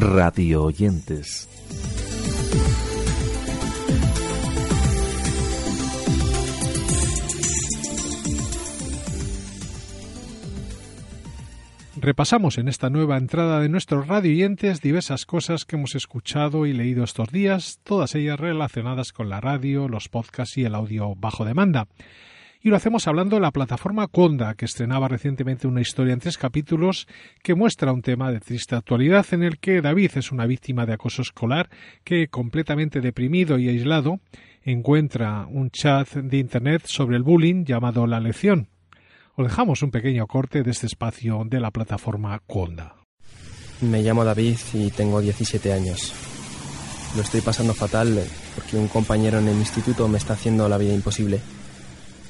radio oyentes. Repasamos en esta nueva entrada de nuestros radioyentes diversas cosas que hemos escuchado y leído estos días, todas ellas relacionadas con la radio, los podcasts y el audio bajo demanda. Y lo hacemos hablando de la plataforma Conda, que estrenaba recientemente una historia en tres capítulos que muestra un tema de triste actualidad en el que David es una víctima de acoso escolar que, completamente deprimido y aislado, encuentra un chat de Internet sobre el bullying llamado La Lección os dejamos un pequeño corte de este espacio de la plataforma Conda. Me llamo David y tengo 17 años. Lo estoy pasando fatal porque un compañero en el instituto me está haciendo la vida imposible.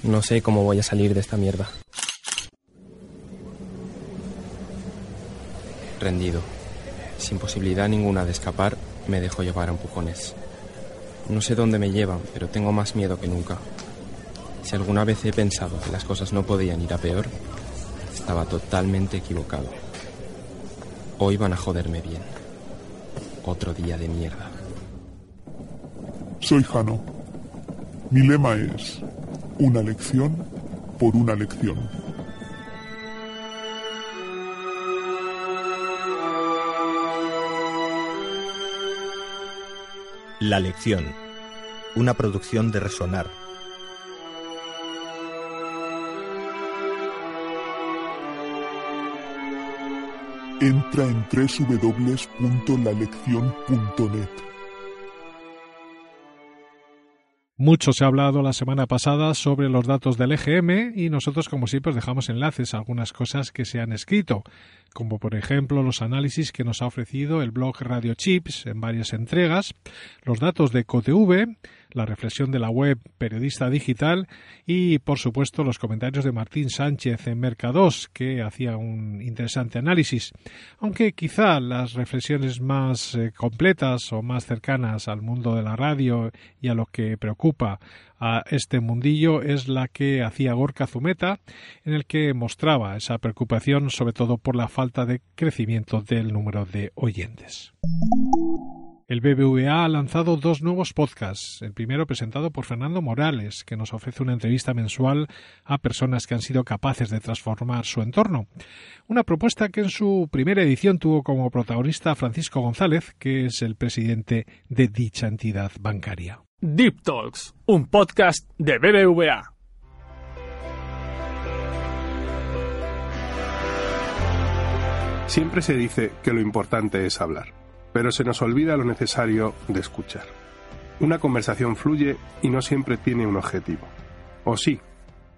No sé cómo voy a salir de esta mierda. Rendido, sin posibilidad ninguna de escapar, me dejo llevar a empujones. No sé dónde me llevan, pero tengo más miedo que nunca. Si alguna vez he pensado que las cosas no podían ir a peor, estaba totalmente equivocado. Hoy van a joderme bien. Otro día de mierda. Soy Jano. Mi lema es una lección por una lección. La lección. Una producción de Resonar entra en www.laleccion.net. Mucho se ha hablado la semana pasada sobre los datos del EGM y nosotros, como siempre, os dejamos enlaces a algunas cosas que se han escrito, como por ejemplo los análisis que nos ha ofrecido el blog Radio Chips en varias entregas, los datos de COTV, la reflexión de la web Periodista Digital y, por supuesto, los comentarios de Martín Sánchez en Mercados, que hacía un interesante análisis. Aunque quizá las reflexiones más eh, completas o más cercanas al mundo de la radio y a lo que preocupa a este mundillo es la que hacía Gorka Zumeta, en el que mostraba esa preocupación sobre todo por la falta de crecimiento del número de oyentes. El BBVA ha lanzado dos nuevos podcasts. El primero presentado por Fernando Morales, que nos ofrece una entrevista mensual a personas que han sido capaces de transformar su entorno. Una propuesta que en su primera edición tuvo como protagonista a Francisco González, que es el presidente de dicha entidad bancaria. Deep Talks, un podcast de BBVA. Siempre se dice que lo importante es hablar pero se nos olvida lo necesario de escuchar. Una conversación fluye y no siempre tiene un objetivo. O sí,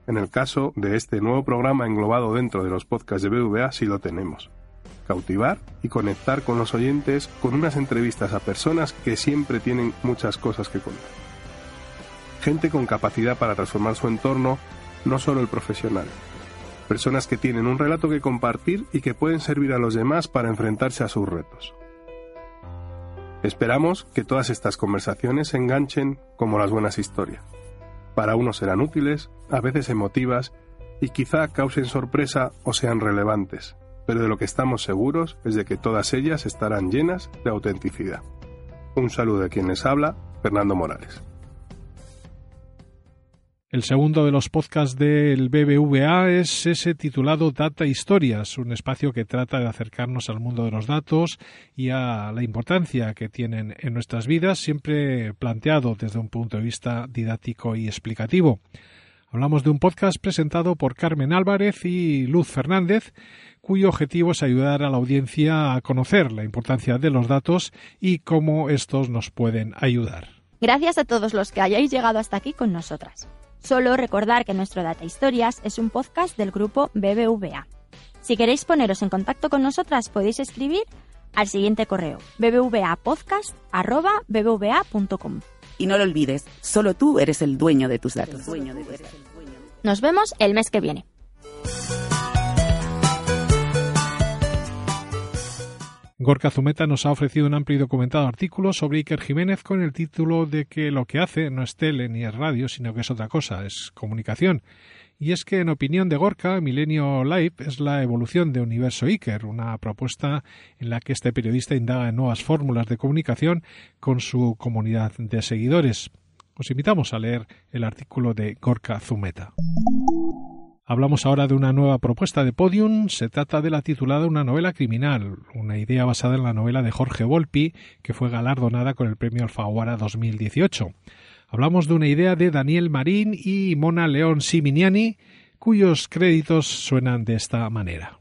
en el caso de este nuevo programa englobado dentro de los podcasts de BVA sí lo tenemos. Cautivar y conectar con los oyentes con unas entrevistas a personas que siempre tienen muchas cosas que contar. Gente con capacidad para transformar su entorno, no solo el profesional. Personas que tienen un relato que compartir y que pueden servir a los demás para enfrentarse a sus retos. Esperamos que todas estas conversaciones se enganchen como las buenas historias. Para unos serán útiles, a veces emotivas, y quizá causen sorpresa o sean relevantes, pero de lo que estamos seguros es de que todas ellas estarán llenas de autenticidad. Un saludo de quien les habla, Fernando Morales. El segundo de los podcasts del BBVA es ese titulado Data Historias, un espacio que trata de acercarnos al mundo de los datos y a la importancia que tienen en nuestras vidas, siempre planteado desde un punto de vista didáctico y explicativo. Hablamos de un podcast presentado por Carmen Álvarez y Luz Fernández, cuyo objetivo es ayudar a la audiencia a conocer la importancia de los datos y cómo estos nos pueden ayudar. Gracias a todos los que hayáis llegado hasta aquí con nosotras. Solo recordar que nuestro Data Historias es un podcast del grupo BBVA. Si queréis poneros en contacto con nosotras podéis escribir al siguiente correo bbvapodcast.bbva.com. Y no lo olvides, solo tú eres el dueño de tus datos. Nos vemos el mes que viene. Gorka Zumeta nos ha ofrecido un amplio y documentado artículo sobre Iker Jiménez con el título de que lo que hace no es tele ni es radio, sino que es otra cosa, es comunicación. Y es que, en opinión de Gorka, Milenio Live es la evolución de Universo Iker, una propuesta en la que este periodista indaga en nuevas fórmulas de comunicación con su comunidad de seguidores. Os invitamos a leer el artículo de Gorka Zumeta. Hablamos ahora de una nueva propuesta de Podium. Se trata de la titulada Una novela criminal, una idea basada en la novela de Jorge Volpi, que fue galardonada con el premio Alfaguara 2018. Hablamos de una idea de Daniel Marín y Mona León Siminiani, cuyos créditos suenan de esta manera.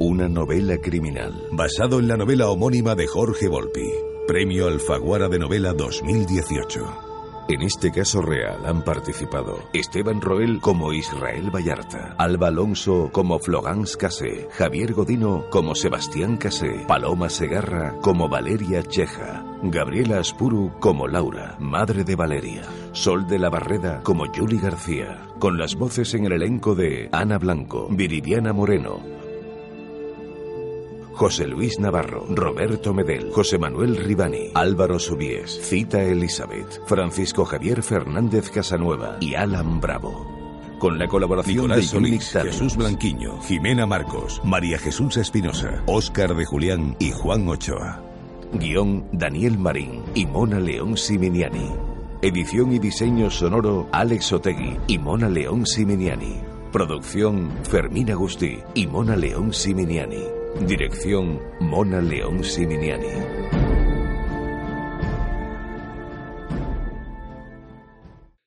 Una novela criminal, basado en la novela homónima de Jorge Volpi, premio Alfaguara de novela 2018. En este caso real han participado Esteban Roel como Israel Vallarta, Alba Alonso como Flogans Casé, Javier Godino como Sebastián Casé, Paloma Segarra como Valeria Cheja, Gabriela Aspuru como Laura, madre de Valeria, Sol de la Barreda como Julie García, con las voces en el elenco de Ana Blanco, Viridiana Moreno, José Luis Navarro, Roberto Medel, José Manuel Ribani, Álvaro Subies, Cita Elizabeth, Francisco Javier Fernández Casanueva y Alan Bravo. Con la colaboración de Solís, Jesús Blanquiño, Jimena Marcos, María Jesús Espinosa, Óscar de Julián y Juan Ochoa. Guión Daniel Marín y Mona León Siminiani. Edición y diseño sonoro Alex Otegui y Mona León Siminiani. Producción Fermín Agustí y Mona León Siminiani. Dirección Mona León Siminiani.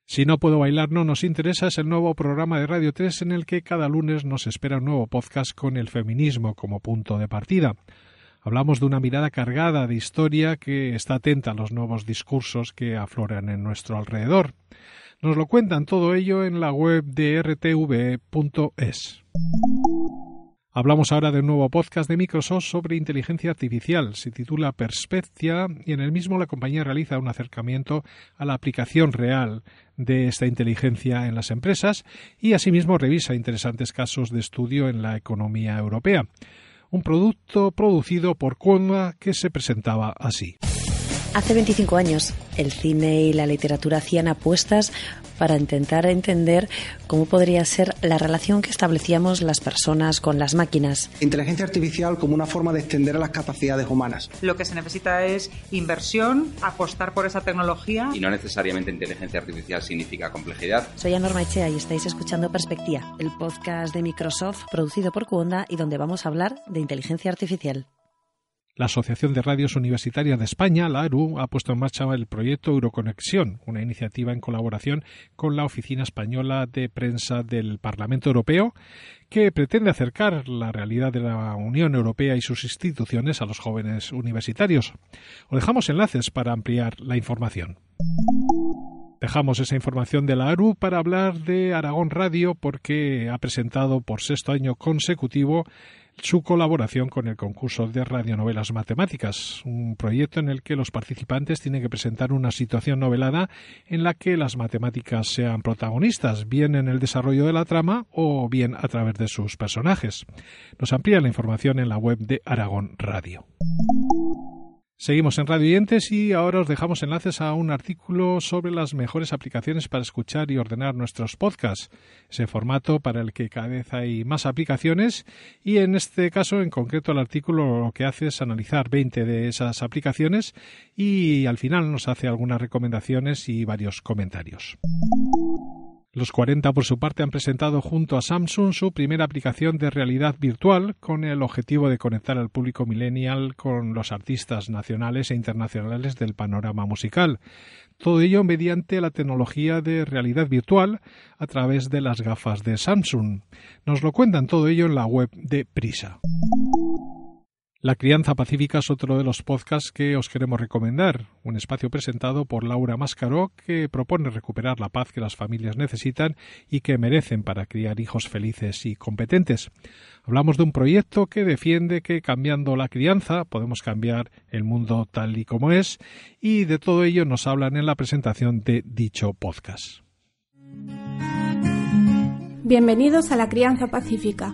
Si no puedo bailar no nos interesa es el nuevo programa de Radio 3 en el que cada lunes nos espera un nuevo podcast con el feminismo como punto de partida. Hablamos de una mirada cargada de historia que está atenta a los nuevos discursos que afloran en nuestro alrededor. Nos lo cuentan todo ello en la web de rtv.es. Hablamos ahora de un nuevo podcast de Microsoft sobre inteligencia artificial. Se titula Perspectia y en el mismo la compañía realiza un acercamiento a la aplicación real de esta inteligencia en las empresas y asimismo revisa interesantes casos de estudio en la economía europea. Un producto producido por Conda que se presentaba así. Hace 25 años, el cine y la literatura hacían apuestas para intentar entender cómo podría ser la relación que establecíamos las personas con las máquinas. Inteligencia artificial como una forma de extender las capacidades humanas. Lo que se necesita es inversión, apostar por esa tecnología. Y no necesariamente inteligencia artificial significa complejidad. Soy Norma Echea y estáis escuchando Perspectiva, el podcast de Microsoft producido por Cuonda y donde vamos a hablar de inteligencia artificial. La Asociación de Radios Universitarias de España, la ARU, ha puesto en marcha el proyecto Euroconexión, una iniciativa en colaboración con la Oficina Española de Prensa del Parlamento Europeo, que pretende acercar la realidad de la Unión Europea y sus instituciones a los jóvenes universitarios. Os dejamos enlaces para ampliar la información. Dejamos esa información de la ARU para hablar de Aragón Radio porque ha presentado por sexto año consecutivo su colaboración con el concurso de radionovelas matemáticas, un proyecto en el que los participantes tienen que presentar una situación novelada en la que las matemáticas sean protagonistas, bien en el desarrollo de la trama o bien a través de sus personajes. Nos amplía la información en la web de Aragón Radio. Seguimos en Radio Yentes y ahora os dejamos enlaces a un artículo sobre las mejores aplicaciones para escuchar y ordenar nuestros podcasts, ese formato para el que cada vez hay más aplicaciones y en este caso en concreto el artículo lo que hace es analizar 20 de esas aplicaciones y al final nos hace algunas recomendaciones y varios comentarios. Los 40 por su parte han presentado junto a Samsung su primera aplicación de realidad virtual con el objetivo de conectar al público millennial con los artistas nacionales e internacionales del panorama musical. Todo ello mediante la tecnología de realidad virtual a través de las gafas de Samsung. Nos lo cuentan todo ello en la web de Prisa. La crianza pacífica es otro de los podcasts que os queremos recomendar, un espacio presentado por Laura Máscaro que propone recuperar la paz que las familias necesitan y que merecen para criar hijos felices y competentes. Hablamos de un proyecto que defiende que cambiando la crianza podemos cambiar el mundo tal y como es y de todo ello nos hablan en la presentación de dicho podcast. Bienvenidos a La Crianza Pacífica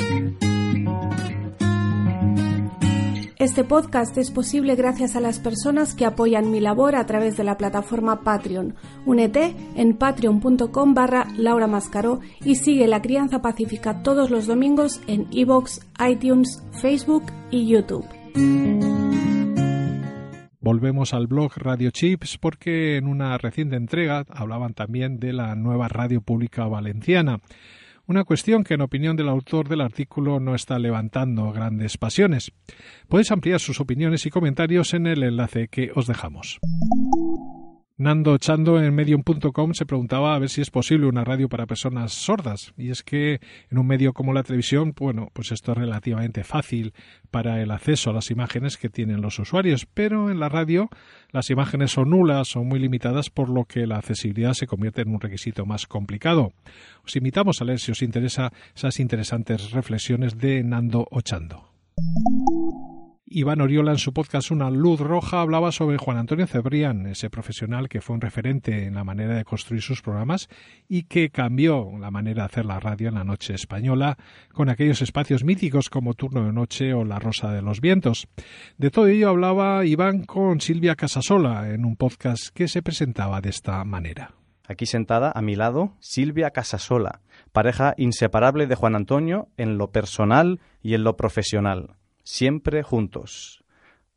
Este podcast es posible gracias a las personas que apoyan mi labor a través de la plataforma Patreon. Únete en patreon.com barra Laura Mascaró y sigue La Crianza Pacífica todos los domingos en iVoox, iTunes, Facebook y YouTube. Volvemos al blog Radio Chips porque en una reciente entrega hablaban también de la nueva radio pública valenciana. Una cuestión que, en opinión del autor del artículo, no está levantando grandes pasiones. Podéis ampliar sus opiniones y comentarios en el enlace que os dejamos. Nando Chando en medium.com se preguntaba a ver si es posible una radio para personas sordas. Y es que en un medio como la televisión, bueno, pues esto es relativamente fácil para el acceso a las imágenes que tienen los usuarios, pero en la radio las imágenes son nulas o muy limitadas, por lo que la accesibilidad se convierte en un requisito más complicado. Os invitamos a leer si os interesa esas interesantes reflexiones de Nando Ochando. Iván Oriola en su podcast Una Luz Roja hablaba sobre Juan Antonio Cebrián, ese profesional que fue un referente en la manera de construir sus programas y que cambió la manera de hacer la radio en la noche española con aquellos espacios míticos como Turno de Noche o La Rosa de los Vientos. De todo ello hablaba Iván con Silvia Casasola en un podcast que se presentaba de esta manera. Aquí sentada a mi lado, Silvia Casasola, pareja inseparable de Juan Antonio en lo personal y en lo profesional siempre juntos.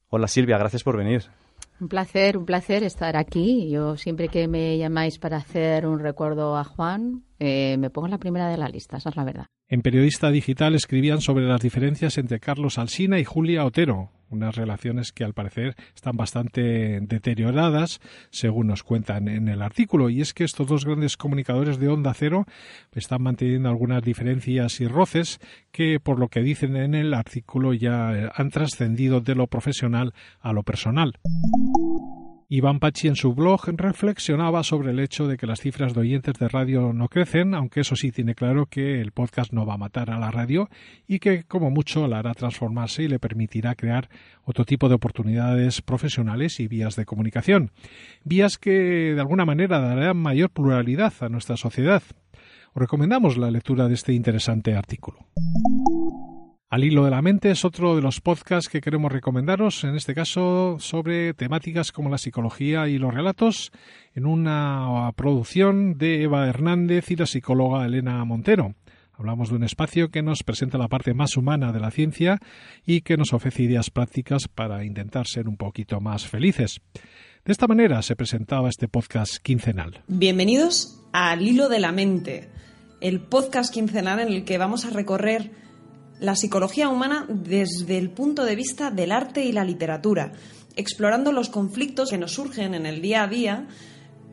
Hola Silvia, gracias por venir. Un placer, un placer estar aquí. Yo siempre que me llamáis para hacer un recuerdo a Juan, eh, me pongo en la primera de la lista, esa es la verdad. En Periodista Digital escribían sobre las diferencias entre Carlos Alsina y Julia Otero, unas relaciones que al parecer están bastante deterioradas, según nos cuentan en el artículo, y es que estos dos grandes comunicadores de Onda Cero están manteniendo algunas diferencias y roces que, por lo que dicen en el artículo, ya han trascendido de lo profesional a lo personal. Iván Pachi en su blog reflexionaba sobre el hecho de que las cifras de oyentes de radio no crecen, aunque eso sí tiene claro que el podcast no va a matar a la radio y que como mucho la hará transformarse y le permitirá crear otro tipo de oportunidades profesionales y vías de comunicación. Vías que de alguna manera darán mayor pluralidad a nuestra sociedad. Os recomendamos la lectura de este interesante artículo. Al hilo de la mente es otro de los podcasts que queremos recomendaros, en este caso sobre temáticas como la psicología y los relatos, en una producción de Eva Hernández y la psicóloga Elena Montero. Hablamos de un espacio que nos presenta la parte más humana de la ciencia y que nos ofrece ideas prácticas para intentar ser un poquito más felices. De esta manera se presentaba este podcast quincenal. Bienvenidos a Al hilo de la mente, el podcast quincenal en el que vamos a recorrer la psicología humana desde el punto de vista del arte y la literatura, explorando los conflictos que nos surgen en el día a día,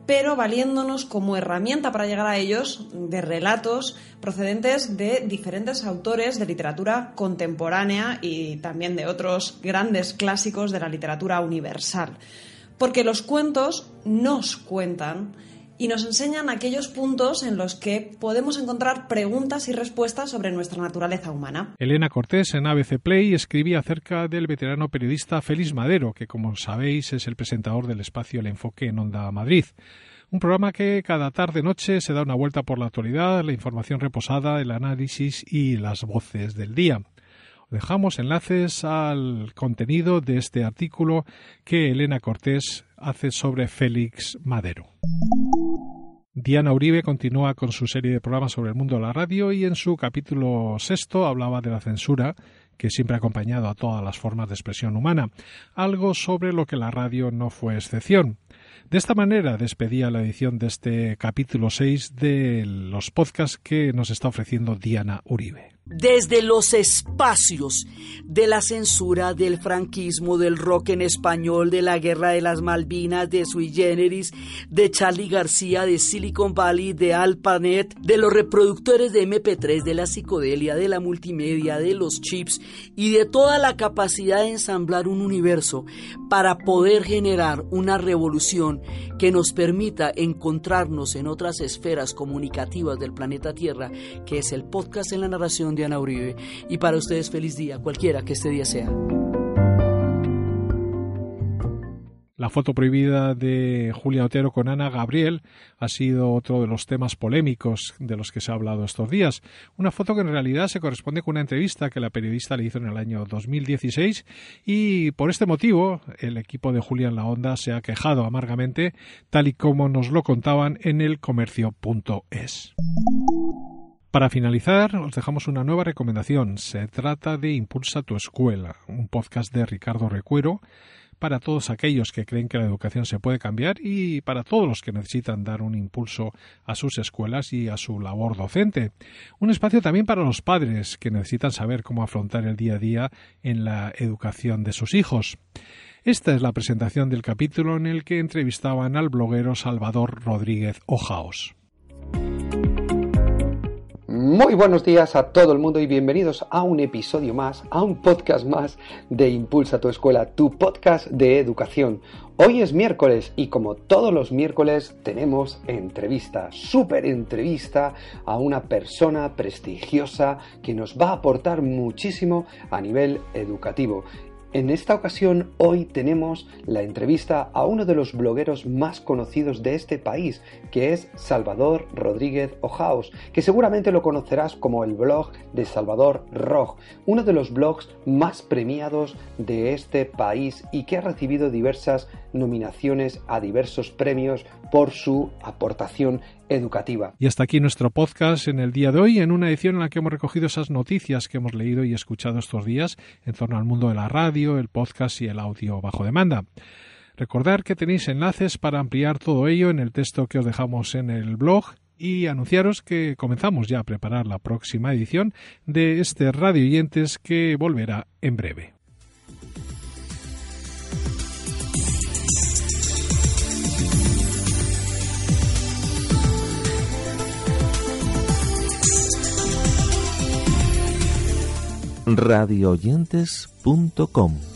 pero valiéndonos como herramienta para llegar a ellos de relatos procedentes de diferentes autores de literatura contemporánea y también de otros grandes clásicos de la literatura universal. Porque los cuentos nos cuentan y nos enseñan aquellos puntos en los que podemos encontrar preguntas y respuestas sobre nuestra naturaleza humana. Elena Cortés en ABC Play escribía acerca del veterano periodista Félix Madero, que como sabéis es el presentador del espacio El Enfoque en Onda Madrid. Un programa que cada tarde-noche se da una vuelta por la actualidad, la información reposada, el análisis y las voces del día. Dejamos enlaces al contenido de este artículo que Elena Cortés hace sobre Félix Madero. Diana Uribe continúa con su serie de programas sobre el mundo de la radio y en su capítulo sexto hablaba de la censura que siempre ha acompañado a todas las formas de expresión humana, algo sobre lo que la radio no fue excepción. De esta manera despedía la edición de este capítulo 6 de los podcasts que nos está ofreciendo Diana Uribe desde los espacios de la censura, del franquismo, del rock en español, de la guerra de las Malvinas, de Sui Generis, de Charlie García, de Silicon Valley, de Alpanet, de los reproductores de MP3, de la psicodelia, de la multimedia, de los chips y de toda la capacidad de ensamblar un universo para poder generar una revolución que nos permita encontrarnos en otras esferas comunicativas del planeta Tierra, que es el podcast en la narración de Ana Uribe. Y para ustedes feliz día, cualquiera que este día sea. La foto prohibida de Julia Otero con Ana Gabriel ha sido otro de los temas polémicos de los que se ha hablado estos días. Una foto que en realidad se corresponde con una entrevista que la periodista le hizo en el año 2016 y por este motivo el equipo de Julia en la Onda se ha quejado amargamente, tal y como nos lo contaban en el comercio.es. Para finalizar, os dejamos una nueva recomendación. Se trata de Impulsa tu escuela, un podcast de Ricardo Recuero para todos aquellos que creen que la educación se puede cambiar y para todos los que necesitan dar un impulso a sus escuelas y a su labor docente. Un espacio también para los padres que necesitan saber cómo afrontar el día a día en la educación de sus hijos. Esta es la presentación del capítulo en el que entrevistaban al bloguero Salvador Rodríguez Ojaos. Muy buenos días a todo el mundo y bienvenidos a un episodio más, a un podcast más de Impulsa tu escuela, tu podcast de educación. Hoy es miércoles y como todos los miércoles tenemos entrevista, súper entrevista a una persona prestigiosa que nos va a aportar muchísimo a nivel educativo. En esta ocasión, hoy tenemos la entrevista a uno de los blogueros más conocidos de este país, que es Salvador Rodríguez Ojaos, que seguramente lo conocerás como el blog de Salvador Roj, uno de los blogs más premiados de este país y que ha recibido diversas nominaciones a diversos premios por su aportación educativa. Y hasta aquí nuestro podcast en el día de hoy, en una edición en la que hemos recogido esas noticias que hemos leído y escuchado estos días en torno al mundo de la radio, el podcast y el audio bajo demanda. Recordar que tenéis enlaces para ampliar todo ello en el texto que os dejamos en el blog y anunciaros que comenzamos ya a preparar la próxima edición de este Radio Oyentes que volverá en breve. radioyentes.com